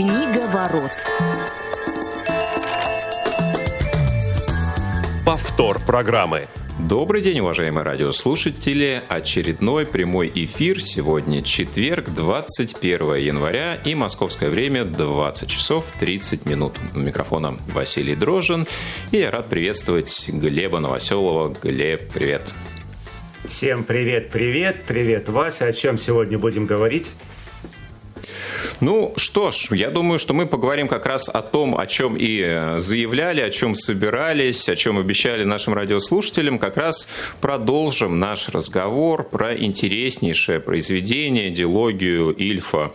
Книга ворот. Повтор программы. Добрый день, уважаемые радиослушатели. Очередной прямой эфир. Сегодня четверг, 21 января и московское время 20 часов 30 минут. У микрофона Василий Дрожин. И я рад приветствовать Глеба Новоселова. Глеб, привет. Всем привет, привет, привет, Вася. О чем сегодня будем говорить? Ну что ж, я думаю, что мы поговорим как раз о том, о чем и заявляли, о чем собирались, о чем обещали нашим радиослушателям. Как раз продолжим наш разговор про интереснейшее произведение, диалогию Ильфа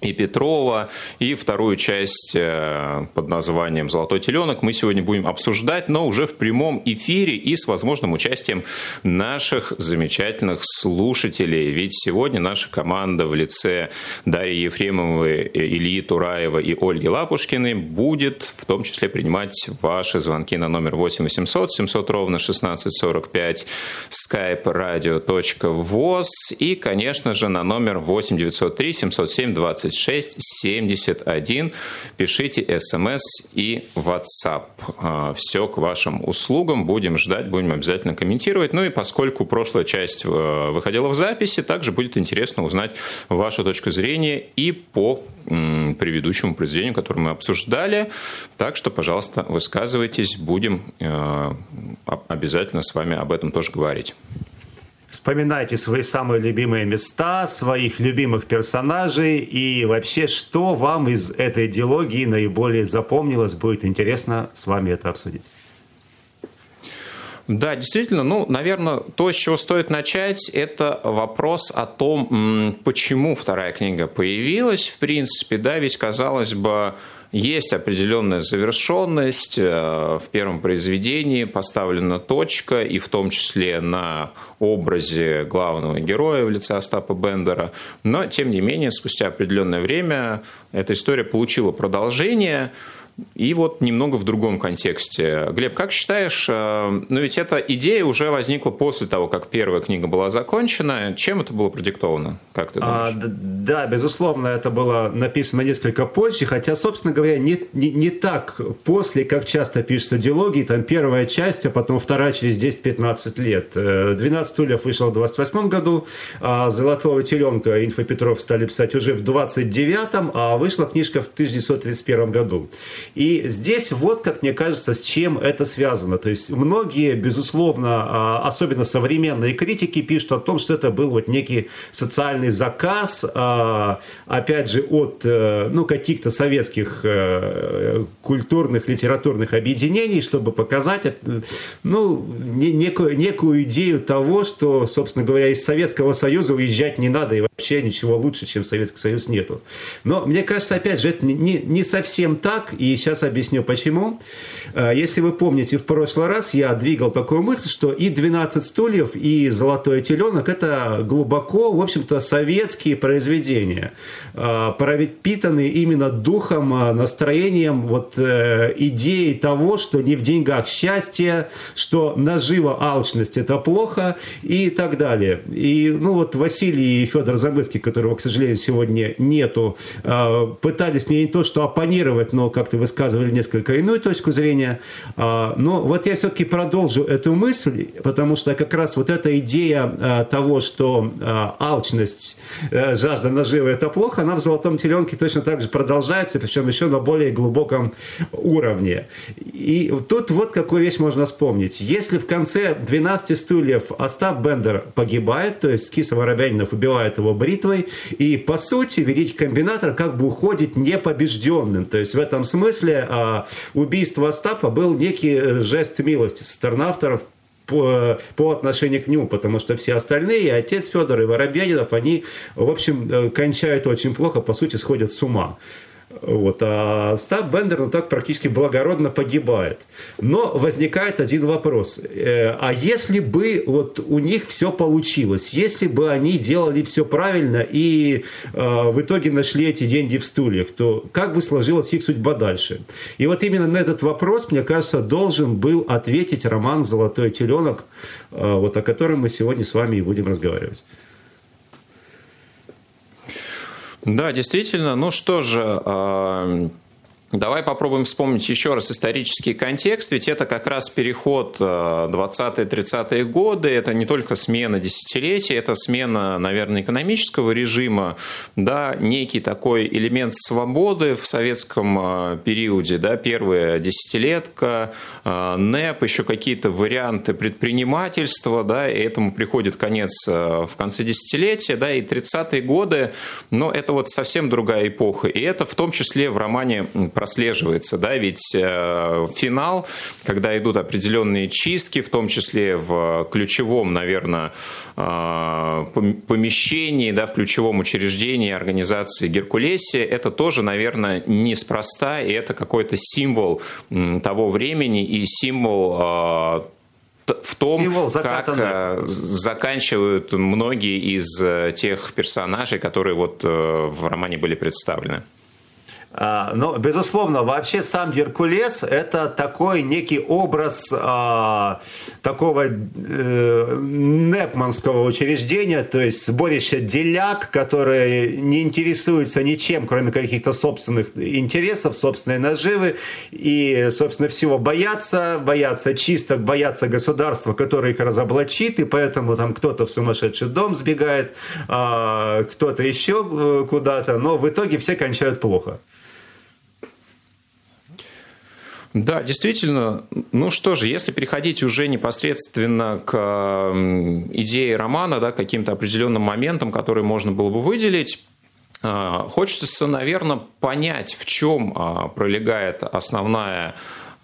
и Петрова, и вторую часть э, под названием «Золотой теленок» мы сегодня будем обсуждать, но уже в прямом эфире и с возможным участием наших замечательных слушателей. Ведь сегодня наша команда в лице Дарьи Ефремовой, Ильи Тураева и Ольги Лапушкиной будет в том числе принимать ваши звонки на номер 8 800 700 ровно 1645 skype radio.voz и, конечно же, на номер 8 903 707 20 26 71. Пишите смс и WhatsApp. А, Все к вашим услугам. Будем ждать, будем обязательно комментировать. Ну и поскольку прошлая часть э, выходила в записи, также будет интересно узнать вашу точку зрения и по предыдущему произведению, которое мы обсуждали. Так что, пожалуйста, высказывайтесь. Будем э, обязательно с вами об этом тоже говорить. Вспоминайте свои самые любимые места, своих любимых персонажей и вообще, что вам из этой диалогии наиболее запомнилось. Будет интересно с вами это обсудить. Да, действительно, ну, наверное, то, с чего стоит начать, это вопрос о том, почему вторая книга появилась, в принципе, да, ведь, казалось бы, есть определенная завершенность. Э, в первом произведении поставлена точка, и в том числе на образе главного героя в лице Остапа Бендера. Но, тем не менее, спустя определенное время эта история получила продолжение – и вот немного в другом контексте. Глеб, как считаешь, э, ну ведь эта идея уже возникла после того, как первая книга была закончена. Чем это было продиктовано? Как ты думаешь? А, да, безусловно, это было написано несколько позже, хотя, собственно говоря, не, не, не так после, как часто пишутся диалоги. Там первая часть, а потом вторая через 10-15 лет. «12 стульев» вышел в 28 году, а «Золотого теленка» Инфо Петров стали писать уже в 29-м, а вышла книжка в 1931 году. И здесь вот, как мне кажется, с чем это связано. То есть многие, безусловно, а, особенно современные критики пишут о том, что это был вот некий социальный заказ, а, опять же, от э, ну, каких-то советских э, культурных, литературных объединений, чтобы показать э, ну, некую, некую идею того, что, собственно говоря, из Советского Союза уезжать не надо, и вообще ничего лучше, чем Советский Союз нету. Но мне кажется, опять же, это не, не совсем так, и сейчас объясню почему. Э, если вы помните, в прошлый раз я двигал такую мысль, что и «12 стульев», и «Золотой теленок» – это глубоко, в общем-то, советские произведения, э, пропитанные именно духом, э, настроением, вот идеей того, что не в деньгах счастье, что нажива алчность – это плохо и так далее. И, ну, вот Василий и Федор Замыцкий, которого, к сожалению, сегодня нету, пытались мне не то что оппонировать, но как-то высказывали несколько иную точку зрения. А, но вот я все-таки продолжу эту мысль, потому что как раз вот эта идея а, того, что а, алчность, э, жажда наживы – это плохо, она в «Золотом теленке» точно так же продолжается, причем еще на более глубоком уровне. И тут вот какую вещь можно вспомнить. Если в конце «12 стульев» Остап Бендер погибает, то есть Киса Воробянинов убивает его бритвой, и, по сути, великий комбинатор как бы уходит непобежденным. То есть в этом смысле смысле а, убийство Остапа был некий э, жест милости со стороны авторов по, по отношению к нему, потому что все остальные, отец Федор и Воробьянинов, они, в общем, э, кончают очень плохо, по сути, сходят с ума. Вот, а Став Бендер, ну так практически благородно погибает. Но возникает один вопрос. Э, а если бы вот у них все получилось, если бы они делали все правильно и э, в итоге нашли эти деньги в стульях, то как бы сложилась их судьба дальше? И вот именно на этот вопрос, мне кажется, должен был ответить роман «Золотой теленок», э, вот о котором мы сегодня с вами и будем разговаривать. Да, действительно. Ну что же, а, Давай попробуем вспомнить еще раз исторический контекст, ведь это как раз переход 20-30-е э, годы, это не только смена десятилетий, это смена, наверное, экономического режима, да, некий такой элемент свободы в советском э, периоде, да, первая десятилетка, э, НЭП, еще какие-то варианты предпринимательства, да, и этому приходит конец в конце десятилетия, да, и 30-е годы, но это вот совсем другая эпоха, и это в том числе в романе прослеживается, да, ведь э, финал, когда идут определенные чистки, в том числе в ключевом, наверное, э, помещении, да, в ключевом учреждении организации Геркулесия, это тоже, наверное, неспроста, и это какой-то символ того времени и символ э, в том, как заканчивают многие из тех персонажей, которые вот в романе были представлены. А, но, безусловно, вообще сам Геркулес – это такой некий образ а, такого э, непманского учреждения, то есть сборище деляк, которые не интересуются ничем, кроме каких-то собственных интересов, собственной наживы, и, собственно, всего боятся, боятся чисток, боятся государства, которое их разоблачит, и поэтому там кто-то в сумасшедший дом сбегает, а, кто-то еще э, куда-то, но в итоге все кончают плохо. Да, действительно. Ну что же, если переходить уже непосредственно к идее романа, да, каким-то определенным моментам, которые можно было бы выделить, а, хочется, наверное, понять, в чем а, пролегает основная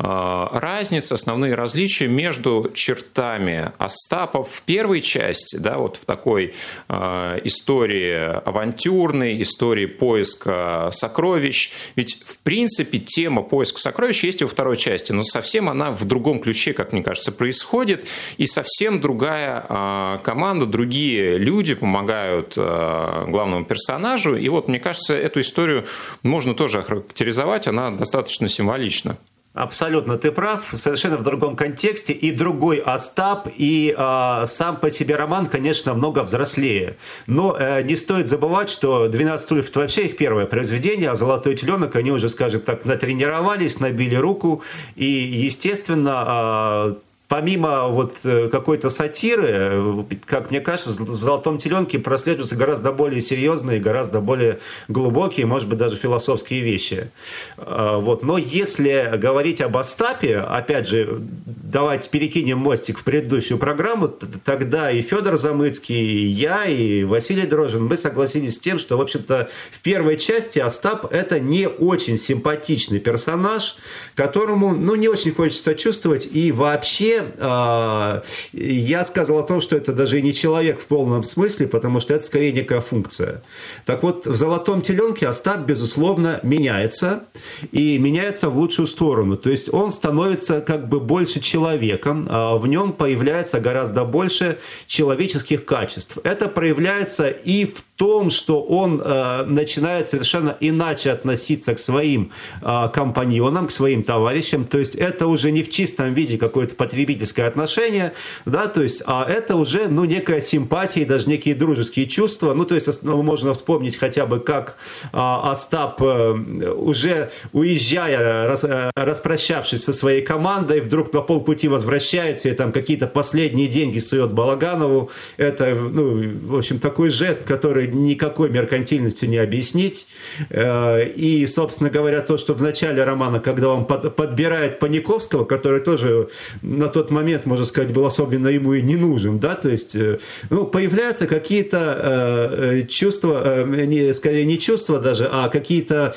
разница, основные различия между чертами Остапа в первой части, да, вот в такой э, истории авантюрной, истории поиска сокровищ. Ведь, в принципе, тема поиска сокровищ есть во второй части, но совсем она в другом ключе, как мне кажется, происходит, и совсем другая э, команда, другие люди помогают главному персонажу, и вот, мне кажется, эту историю можно тоже охарактеризовать, она достаточно символична. Абсолютно, ты прав, совершенно в другом контексте. И другой Остап, и э, сам по себе роман, конечно, много взрослее. Но э, не стоит забывать, что «12 стульев» – это вообще их первое произведение, а «Золотой теленок» они уже, скажем так, натренировались, набили руку. И, естественно, э, помимо вот э, какой-то сатиры, э, как мне кажется, в «Золотом теленке» прослеживаются гораздо более серьезные, гораздо более глубокие, может быть, даже философские вещи. А, вот. Но если говорить об Остапе, опять же, давайте перекинем мостик в предыдущую программу, тогда и Федор Замыцкий, и я, и Василий Дрожин, мы согласились с тем, что, в общем-то, в первой части Остап – это не очень симпатичный персонаж, которому, ну, не очень хочется сочувствовать, и вообще а, я сказал о том, что это даже и не человек в полном смысле, потому что это скорее некая функция. Так вот, в «Золотом теленке» Остап, безусловно, меняется, и меняется в лучшую сторону. То есть он становится как бы больше человеком, а в нем появляется гораздо больше человеческих качеств. Это проявляется и в том, что он э, начинает совершенно иначе относиться к своим э, компаньонам, к своим товарищам. То есть это уже не в чистом виде какое-то потребительское отношение, да, то есть, а это уже, ну, некая симпатия и даже некие дружеские чувства. Ну, то есть ну, можно вспомнить хотя бы, как э, Остап, э, уже уезжая, рас, э, распрощавшись со своей командой, вдруг на полпути возвращается и там какие-то последние деньги сует Балаганову. Это, ну, в общем, такой жест, который никакой меркантильностью не объяснить. Э, и, собственно говоря, то, что в начале романа, когда он подбирает Паниковского, который тоже на тот момент, можно сказать, был особенно ему и не нужен, да, то есть, э, ну, появляются какие-то э, чувства, не, скорее не чувства даже, а какие-то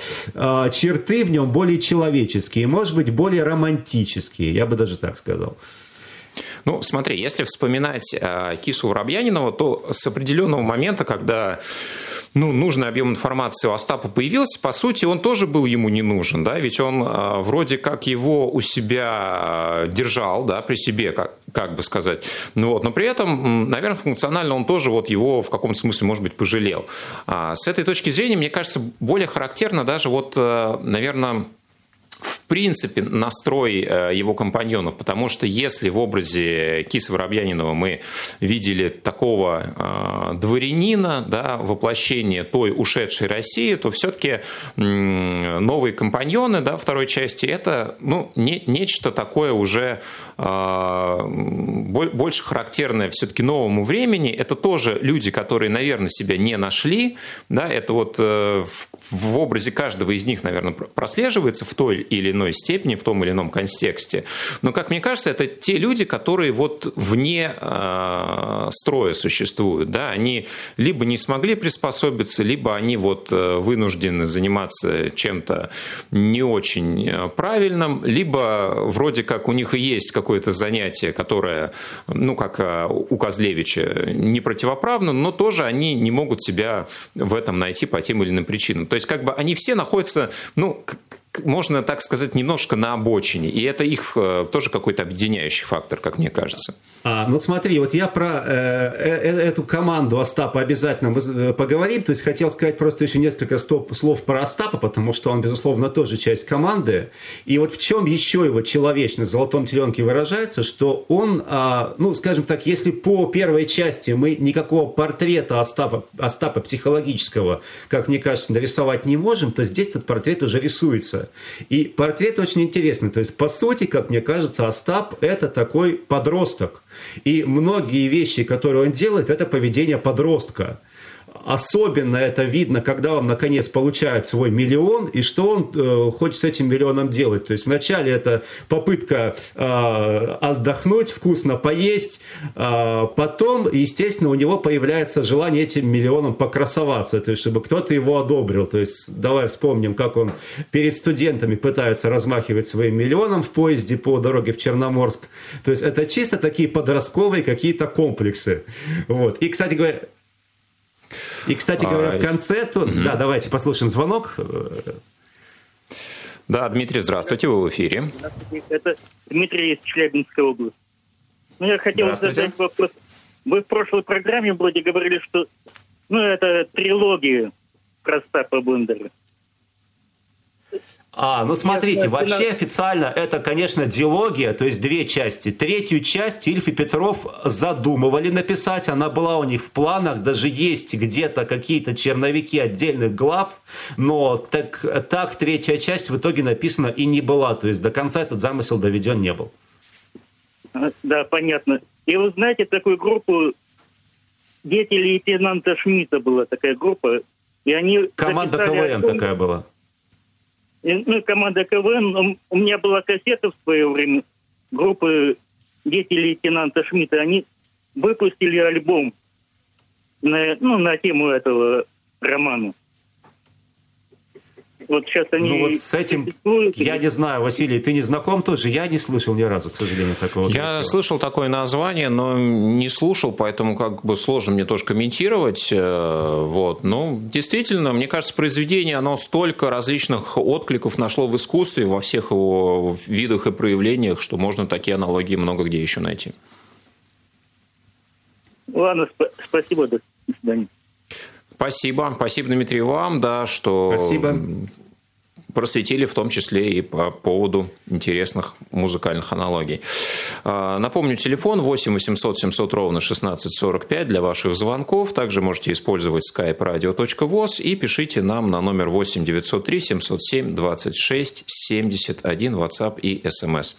черты в нем более человеческие, может быть, более романтические, я бы даже так сказал. Ну, смотри, если вспоминать э, Кису Воробьянинова, то с определенного момента, когда ну, нужный объем информации у Остапа появился, по сути, он тоже был ему не нужен, да, ведь он э, вроде как его у себя э, держал, да, при себе, как, как бы сказать, ну вот, но при этом, наверное, функционально он тоже вот его в каком-то смысле, может быть, пожалел. А с этой точки зрения, мне кажется, более характерно даже вот, э, наверное, в принципе настрой его компаньонов, потому что если в образе Киса Воробьянинова мы видели такого дворянина, да, воплощение той ушедшей России, то все-таки новые компаньоны да, второй части это ну, не, нечто такое уже больше характерное все-таки новому времени. Это тоже люди, которые, наверное, себя не нашли. Да, это вот в, в образе каждого из них, наверное, прослеживается в той или иной степени, в том или ином контексте. Но, как мне кажется, это те люди, которые вот вне э, строя существуют. Да? Они либо не смогли приспособиться, либо они вот э, вынуждены заниматься чем-то не очень э, правильным, либо вроде как у них и есть какое-то занятие, которое, ну, как э, у Козлевича, не противоправно, но тоже они не могут себя в этом найти по тем или иным причинам. То есть, как бы они все находятся, ну, можно так сказать, немножко на обочине. И это их э, тоже какой-то объединяющий фактор, как мне кажется. А, ну смотри, вот я про э, э, э эту команду Остапа обязательно э, поговорим. То есть хотел сказать просто еще несколько стоп, слов про Остапа, потому что он, безусловно, тоже часть команды. И вот в чем еще его человечность в «Золотом теленке» выражается, что он, а, ну, скажем так, если по первой части мы никакого портрета Остапа, Остапа психологического, как мне кажется, нарисовать не можем, то здесь этот портрет уже рисуется. И портрет очень интересный. То есть, по сути, как мне кажется, Остап – это такой подросток, и многие вещи, которые он делает, это поведение подростка. Особенно это видно, когда он наконец получает свой миллион, и что он э, хочет с этим миллионом делать. То есть вначале это попытка э, отдохнуть, вкусно поесть, э, потом, естественно, у него появляется желание этим миллионом покрасоваться, то есть чтобы кто-то его одобрил. То есть давай вспомним, как он перед студентами пытается размахивать своим миллионом в поезде по дороге в Черноморск. То есть это чисто такие подростковые какие-то комплексы. Вот. И, кстати говоря, и, кстати говоря, в а, конце... То... Угу. Да, давайте послушаем звонок. Да, Дмитрий, здравствуйте, вы в эфире. Здравствуйте, это Дмитрий из Челябинской области. Ну, я хотел задать вопрос. Вы в прошлой программе вроде говорили, что ну, это трилогия про Стапа Бендера. А, ну смотрите, вообще официально это, конечно, диалогия, то есть две части. Третью часть Ильф и Петров задумывали написать, она была у них в планах, даже есть где-то какие-то черновики отдельных глав, но так, так третья часть в итоге написана и не была, то есть до конца этот замысел доведен не был. Да, понятно. И вы знаете такую группу? «Дети лейтенанта Шмидта» была такая группа, и они... Команда КВН том, такая была ну, команда КВН, у меня была кассета в свое время группы «Дети лейтенанта Шмидта». Они выпустили альбом на, ну, на тему этого романа. Вот сейчас они... Ну вот с этим, я не знаю, Василий, ты не знаком тоже? Я не слышал ни разу, к сожалению, такого. Я такого. слышал такое название, но не слушал, поэтому как бы сложно мне тоже комментировать. Э, вот. Ну, действительно, мне кажется, произведение, оно столько различных откликов нашло в искусстве, во всех его видах и проявлениях, что можно такие аналогии много где еще найти. Ладно, сп- спасибо, до свидания. Спасибо. Спасибо, Дмитрий, вам, да, что Спасибо. Просветили в том числе и по поводу интересных музыкальных аналогий. А, напомню, телефон 8 800 700 ровно 1645 для ваших звонков. Также можете использовать skype radio.voz и пишите нам на номер 8 903 707 26 71 WhatsApp и SMS.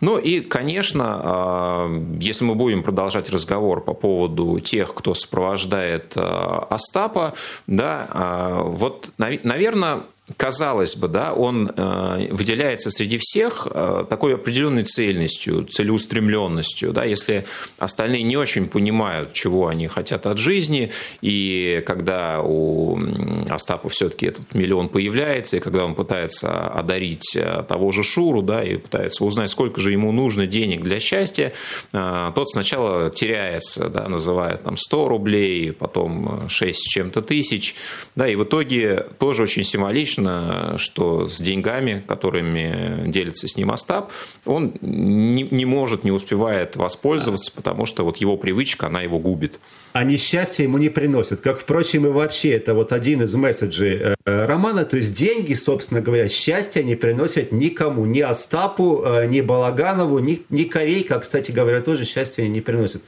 Ну и, конечно, а, если мы будем продолжать разговор по поводу тех, кто сопровождает а, Остапа, да, вот, наверное, казалось бы, да, он э, выделяется среди всех э, такой определенной цельностью, целеустремленностью, да, если остальные не очень понимают, чего они хотят от жизни, и когда у Остапа все-таки этот миллион появляется, и когда он пытается одарить э, того же Шуру, да, и пытается узнать, сколько же ему нужно денег для счастья, тот сначала теряется, да, называет там 100 рублей, потом 6 с чем-то тысяч, да, и в итоге тоже очень символично логично, что с деньгами, которыми делится с ним Остап, он не, не может, не успевает воспользоваться, потому что вот его привычка, она его губит. А несчастье ему не приносит. Как, впрочем, и вообще, это вот один из месседжей э, романа. То есть деньги, собственно говоря, счастья не приносят никому. Ни Остапу, э, ни Балаганову, ни, ни Корейка, кстати говоря, тоже счастья не приносит.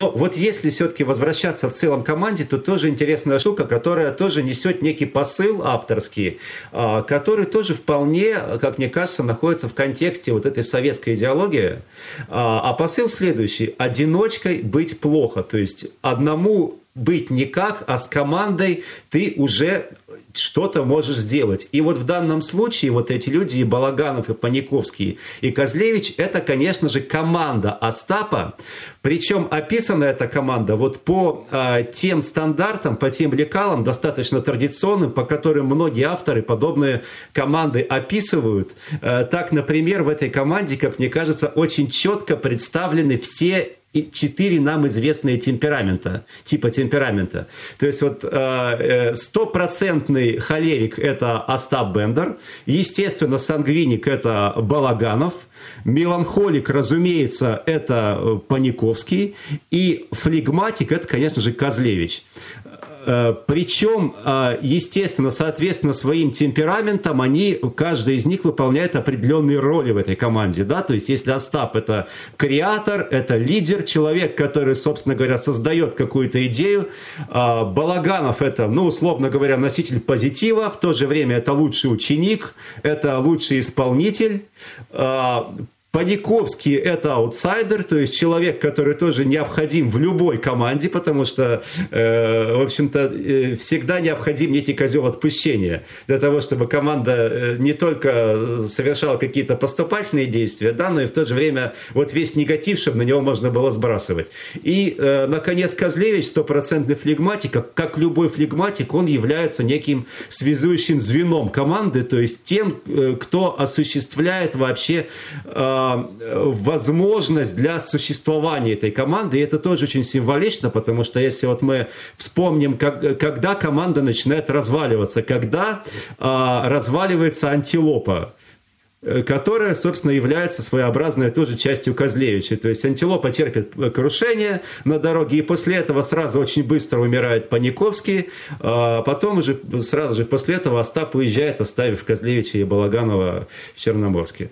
Вот если все-таки возвращаться в целом команде, то тоже интересная штука, которая тоже несет некий посыл авторский, а, который тоже вполне, как мне кажется, находится в контексте вот этой советской идеологии. А, а посыл следующий. Одиночкой быть плохо. То есть одному быть никак, а с командой ты уже что-то можешь сделать. И вот в данном случае вот эти люди, и Балаганов, и Паниковский, и Козлевич, это, конечно же, команда Остапа. Причем описана эта команда вот по э, тем стандартам, по тем лекалам, достаточно традиционным, по которым многие авторы подобные команды описывают. Э, так, например, в этой команде, как мне кажется, очень четко представлены все и четыре нам известные темперамента, типа темперамента. То есть вот э, э, стопроцентный холерик – это Остап Бендер, естественно, сангвиник – это Балаганов, меланхолик, разумеется, это э, Паниковский, и флегматик – это, конечно же, Козлевич. Э, Причем, э, естественно, соответственно своим темпераментом, они, каждый из них выполняет определенные роли в этой команде. Да? То есть, если Остап – это креатор, это лидер, человек, который, собственно говоря, создает какую-то идею. Э, Балаганов – это, ну, условно говоря, носитель позитива, в то же время это лучший ученик, это лучший исполнитель. Паниковский – это аутсайдер, то есть человек, который тоже необходим в любой команде, потому что, э, в общем-то, э, всегда необходим некий козел отпущения для того, чтобы команда э, не только совершала какие-то поступательные действия, да, но и в то же время вот весь негатив, чтобы на него можно было сбрасывать. И, э, наконец, Козлевич, стопроцентный флегматик, как, любой флегматик, он является неким связующим звеном команды, то есть тем, э, кто осуществляет вообще э, возможность для существования этой команды. И это тоже очень символично, потому что если вот мы вспомним, как, когда команда начинает разваливаться, когда э, разваливается антилопа, э, которая, собственно, является своеобразной тоже частью Козлевича. То есть антилопа терпит крушение на дороге, и после этого сразу очень быстро умирает Паниковский, а потом уже сразу же после этого Остап уезжает, оставив Козлевича и Балаганова в Черноморске.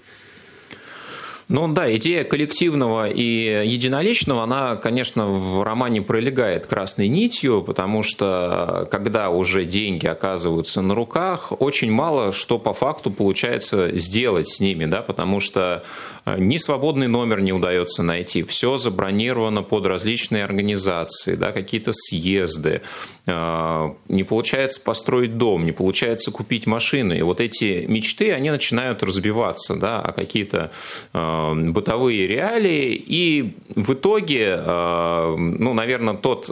Ну да, идея коллективного и единоличного, она, конечно, в романе пролегает красной нитью, потому что когда уже деньги оказываются на руках, очень мало что по факту получается сделать с ними, да, потому что э, ни свободный номер не удается найти, все забронировано под различные организации, да, какие-то съезды, не получается построить дом, не получается купить машины, и вот эти мечты, они начинают разбиваться, да, а какие-то Э, бытовые реалии, и в итоге, э, ну, наверное, тот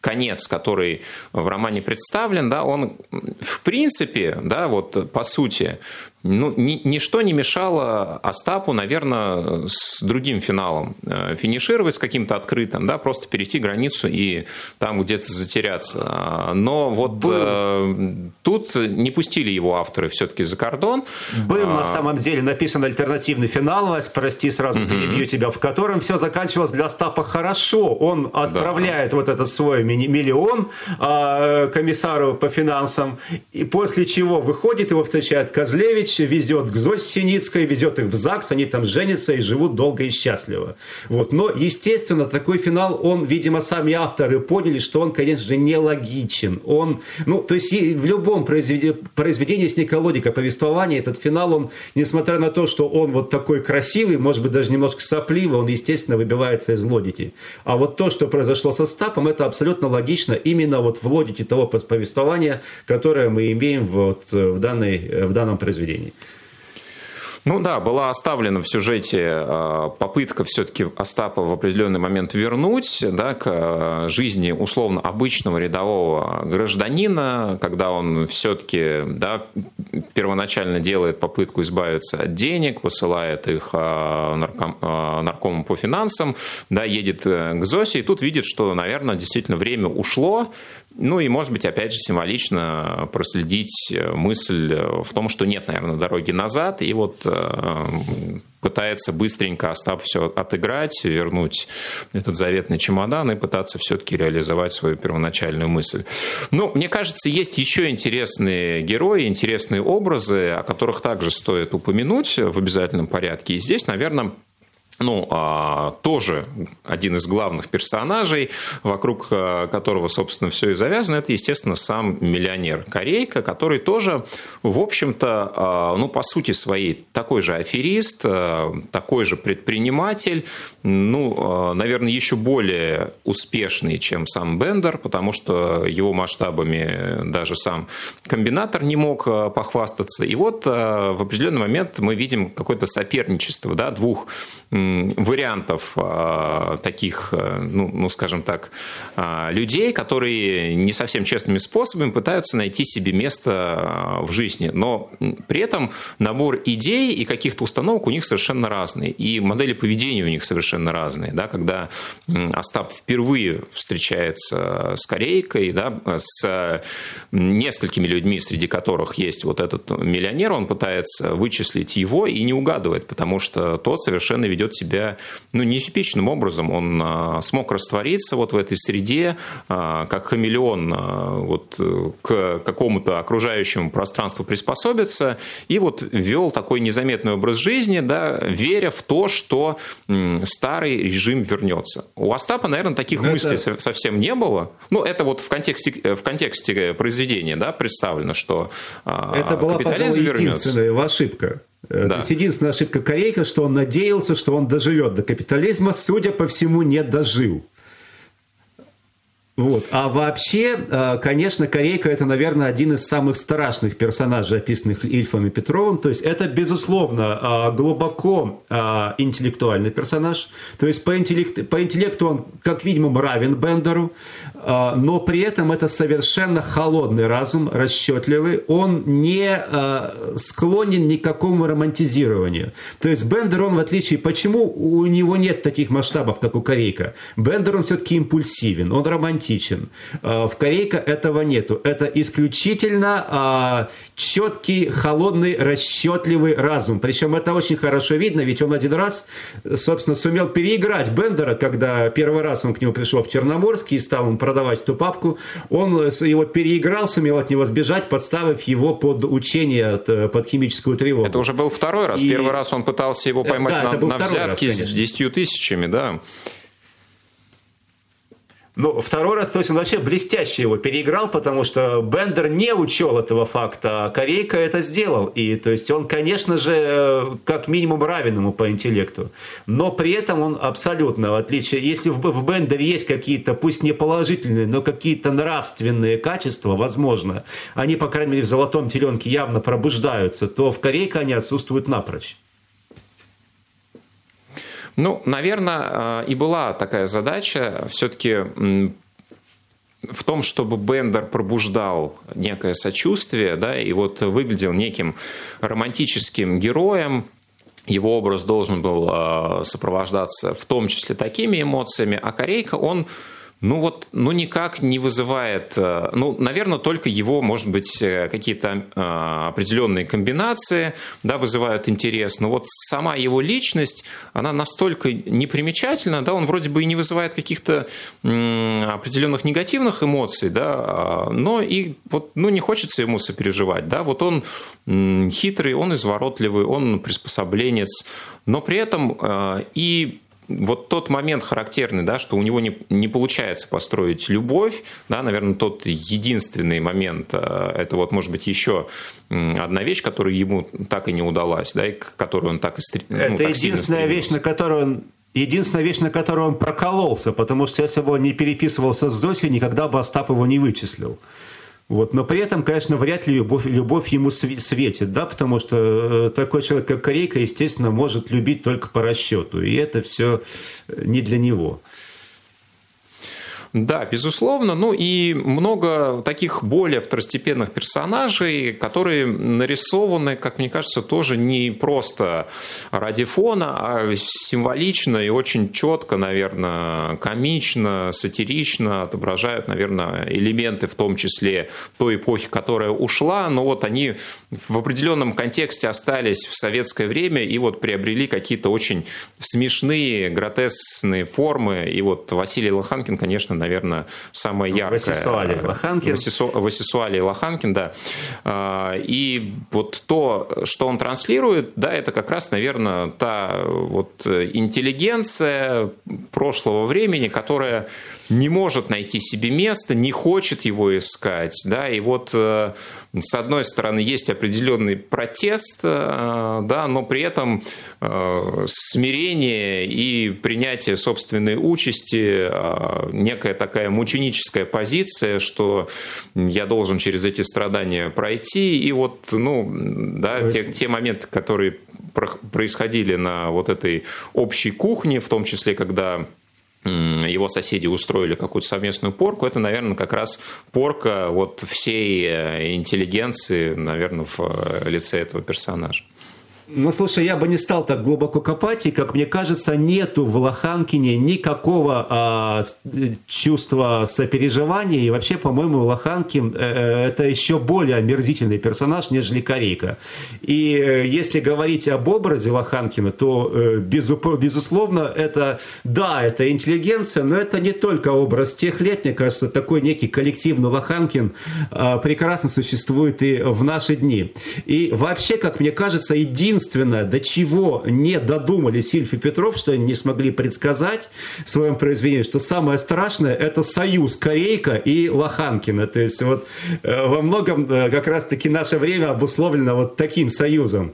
конец, который в романе представлен, да, он в принципе, да, вот по сути, ну, ни, ничто не мешало Остапу, наверное, с другим финалом э, финишировать с каким-то открытым, да, просто перейти границу и там где-то затеряться. Но вот Был. э, тут не пустили его авторы все-таки за кордон. Был а... на самом деле написан альтернативный финал, Вась, прости, сразу угу. перебью тебя, в котором все заканчивалось для Остапа хорошо. Он отправляет да. вот этот свой миллион э, комиссару по финансам, и после чего выходит, его встречает Козлевич, Ильич везет к Зосе Синицкой, везет их в ЗАГС, они там женятся и живут долго и счастливо. Вот. Но, естественно, такой финал, он, видимо, сами авторы поняли, что он, конечно же, нелогичен. Он, ну, то есть в любом произведении, произведении с Николодика повествования этот финал, он, несмотря на то, что он вот такой красивый, может быть, даже немножко сопливый, он, естественно, выбивается из логики. А вот то, что произошло со Стапом, это абсолютно логично именно вот в логике того повествования, которое мы имеем вот в, данной, в данном произведении зрения. Ну да, была оставлена в сюжете а, попытка все-таки Остапа в определенный момент вернуть да, к а, жизни условно обычного рядового гражданина, когда он все-таки да, первоначально делает попытку избавиться от денег, посылает их а, нарком, наркомом по финансам, да, едет к Зосе, и тут видит, что, наверное, действительно время ушло, ну и, может быть, опять же, символично проследить мысль в том, что нет, наверное, дороги назад, и вот э, пытается быстренько Остап все отыграть, вернуть этот заветный чемодан и пытаться все-таки реализовать свою первоначальную мысль. Ну, мне кажется, есть еще интересные герои, интересные образы, о которых также стоит упомянуть в обязательном порядке. И здесь, наверное, ну, а, тоже один из главных персонажей, вокруг а, которого, собственно, все и завязано, это, естественно, сам миллионер Корейка, который тоже, в общем-то, а, ну, по сути своей, такой же аферист, такой же предприниматель, ну, наверное, еще более успешный, чем сам Бендер, потому что его масштабами даже сам комбинатор не мог похвастаться. И вот в определенный момент мы видим какое-то соперничество да, двух вариантов а, таких, ну, ну, скажем так, а, людей, которые не совсем честными способами пытаются найти себе место а, в жизни. Но при этом набор идей и каких-то установок у них совершенно разные. И модели поведения у них совершенно разные. Да? Когда Остап впервые встречается с Корейкой, да, с несколькими людьми, среди которых есть вот этот миллионер, он пытается вычислить его и не угадывает, потому что тот совершенно ведет себя ну, нетипичным образом. Он а, смог раствориться вот в этой среде, а, как хамелеон а, вот, к какому-то окружающему пространству приспособиться, и вот вел такой незаметный образ жизни, да, веря в то, что старый режим вернется. У Остапа, наверное, таких Но ну, мыслей это... совсем не было. Ну, это вот в контексте, в контексте произведения да, представлено, что это была, пожалуй, единственная его ошибка. Э, да. То есть единственная ошибка Корейка, что он надеялся, что он доживет до капитализма, судя по всему, не дожил. Вот. А вообще, э, конечно, Корейка – это, наверное, один из самых страшных персонажей, описанных Ильфом и Петровым. То есть это, безусловно, э, глубоко интеллектуальный персонаж. То есть по, интеллект, по интеллекту он, как минимум, равен Бендеру. Но при этом это совершенно холодный разум, расчетливый, он не склонен ни к какому романтизированию. То есть Бендер, он в отличие, почему у него нет таких масштабов, как у Корейка? Бендер, он все-таки импульсивен, он романтичен. А, в Корейка этого нету. Это исключительно четкий, холодный, расчетливый разум. Причем это очень хорошо видно, ведь он один раз, собственно, сумел переиграть Бендера, когда первый раз он к нему пришел в Черноморский и стал ему продавать эту папку, он его переиграл, сумел от него сбежать, подставив его под учение, э, под химическую тревогу. Это уже был второй раз. И... Первый раз он пытался его поймать да, на, на взятки раз, с 10 тысячами, да. Ну, второй раз, то есть он вообще блестяще его переиграл, потому что Бендер не учел этого факта, а Корейка это сделал. И то есть он, конечно же, как минимум равен ему по интеллекту. Но при этом он абсолютно, в отличие, если в, в Бендере есть какие-то, пусть не положительные, но какие-то нравственные качества, возможно, они, по крайней мере, в «Золотом теленке» явно пробуждаются, то в Корейка они отсутствуют напрочь. Ну, наверное, и была такая задача все-таки в том, чтобы Бендер пробуждал некое сочувствие, да, и вот выглядел неким романтическим героем, его образ должен был а, сопровождаться в том числе такими эмоциями, а Корейка, он ну вот, ну никак не вызывает, э, ну, наверное, только его, может быть, э, какие-то э, определенные комбинации, да, вызывают интерес, но вот сама его личность, она настолько непримечательна, да, он вроде бы и не вызывает каких-то определенных негативных эмоций, да, а, но и вот, ну, не хочется ему сопереживать, да, вот он хитрый, он изворотливый, он приспособленец, но при этом и вот тот момент характерный, да, что у него не, не получается построить любовь, да, наверное, тот единственный момент, э, это вот, может быть, еще одна вещь, которая ему так и не удалась, да, и к которой он так и ну, Это так единственная вещь, на которую он Единственная вещь, на которую он прокололся, потому что если бы он не переписывался с Зосей, никогда бы Остап его не вычислил. Вот. Но при этом, конечно, вряд ли любовь, любовь ему светит, да, потому что э, такой человек, как Корейка, естественно, может любить только по расчету, и это все не для него. Да, безусловно. Ну и много таких более второстепенных персонажей, которые нарисованы, как мне кажется, тоже не просто ради фона, а символично и очень четко, наверное, комично, сатирично отображают, наверное, элементы в том числе той эпохи, которая ушла, но вот они в определенном контексте остались в советское время и вот приобрели какие-то очень смешные, гротескные формы. И вот Василий Лоханкин, конечно, наверное, самая яркая. Васисуалий Лоханкин. Васисуалий Лоханкин, да. А, и вот то, что он транслирует, да, это как раз, наверное, та вот интеллигенция прошлого времени, которая не может найти себе место, не хочет его искать, да, и вот э, с одной стороны есть определенный протест, э, да, но при этом э, смирение и принятие собственной участи, некая такая мученическая позиция, что я должен через эти страдания пройти, и вот, ну, да, те, те моменты, которые происходили на вот этой общей кухне, в том числе, когда его соседи устроили какую-то совместную порку, это, наверное, как раз порка вот всей э, интеллигенции, наверное, в э, лице этого персонажа. Ну, слушай, я бы не стал так глубоко копать, и, как мне кажется, нету в Лоханкине никакого а, чувства сопереживания, и вообще, по-моему, Лоханкин э, э, это еще более омерзительный персонаж, нежели Корейка. И э, если говорить об образе Лоханкина, то, э, безу, безусловно, это, да, это интеллигенция, но это не только образ тех лет, мне кажется, такой некий коллективный Лоханкин э, прекрасно существует и в наши дни. И вообще, как мне кажется, единственное единственное, до чего не додумались Ильф и Петров, что они не смогли предсказать в своем произведении, что самое страшное – это союз Корейка и Лоханкина. То есть вот э, во многом э, как раз-таки наше время обусловлено вот таким союзом.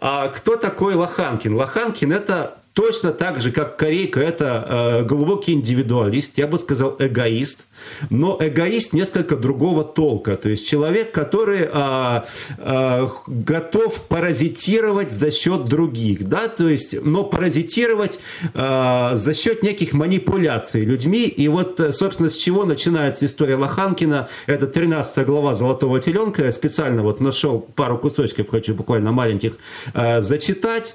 А кто такой Лоханкин? Лоханкин – это точно так же, как Корейка, это э, глубокий индивидуалист, я бы сказал эгоист, но эгоист несколько другого толка. То есть человек, который а, а, готов паразитировать за счет других. Да? То есть, но паразитировать а, за счет неких манипуляций людьми. И вот, собственно, с чего начинается история Лоханкина. Это 13 глава «Золотого теленка». Я специально вот нашел пару кусочков, хочу буквально маленьких а, зачитать.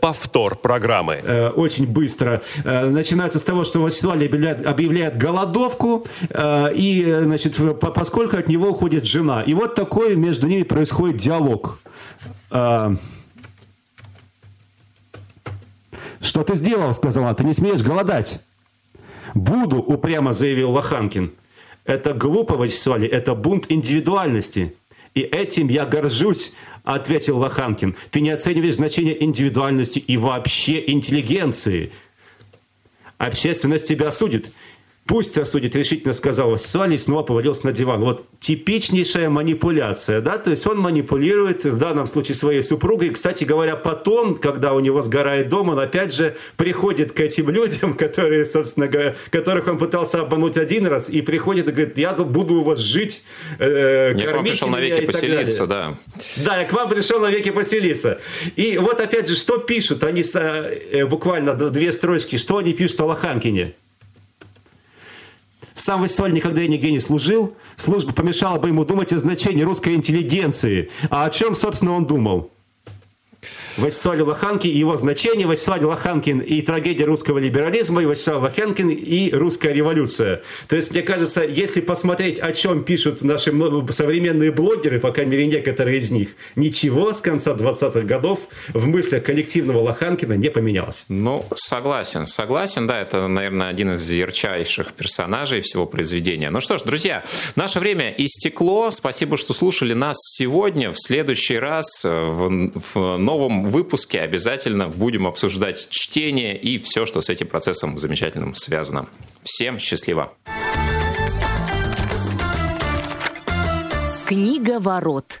Повтор программы. А, очень быстро. А, начинается с того, что Василий объявляет, объявляет голодовку. Э, и, значит, поскольку от него уходит жена. И вот такой между ними происходит диалог. Э, «Что ты сделал?» – сказала. «Ты не смеешь голодать». «Буду», – упрямо заявил Лоханкин. «Это глупо, Вячеслав, это бунт индивидуальности. И этим я горжусь», – ответил Лоханкин. «Ты не оцениваешь значение индивидуальности и вообще интеллигенции. Общественность тебя осудит. Пусть осудит, решительно сказал Василий и снова повалился на диван. Вот типичнейшая манипуляция, да, то есть он манипулирует в данном случае своей супругой. Кстати говоря, потом, когда у него сгорает дом, он опять же приходит к этим людям, которые, собственно говоря, которых он пытался обмануть один раз, и приходит и говорит, я буду у вас жить, э, я к вам пришел навеки поселиться, да. Да, я к вам пришел навеки поселиться. И вот опять же, что пишут они, э, буквально две строчки, что они пишут о Лоханкине? Сам и нигде не служил. Служба помешала бы ему думать о значении русской интеллигенции. А о чем, собственно, он думал? Вячеслав Лоханкин его значение, Вячеслав Лоханкин и трагедия русского либерализма, и Вячеслав Лоханкин и русская революция. То есть, мне кажется, если посмотреть, о чем пишут наши современные блогеры, по крайней мере, некоторые из них, ничего с конца 20-х годов в мыслях коллективного Лоханкина не поменялось. Ну, согласен, согласен, да, это, наверное, один из ярчайших персонажей всего произведения. Ну что ж, друзья, наше время истекло. Спасибо, что слушали нас сегодня. В следующий раз в, в новом выпуске обязательно будем обсуждать чтение и все, что с этим процессом замечательным связано. Всем счастливо! Книга ворот.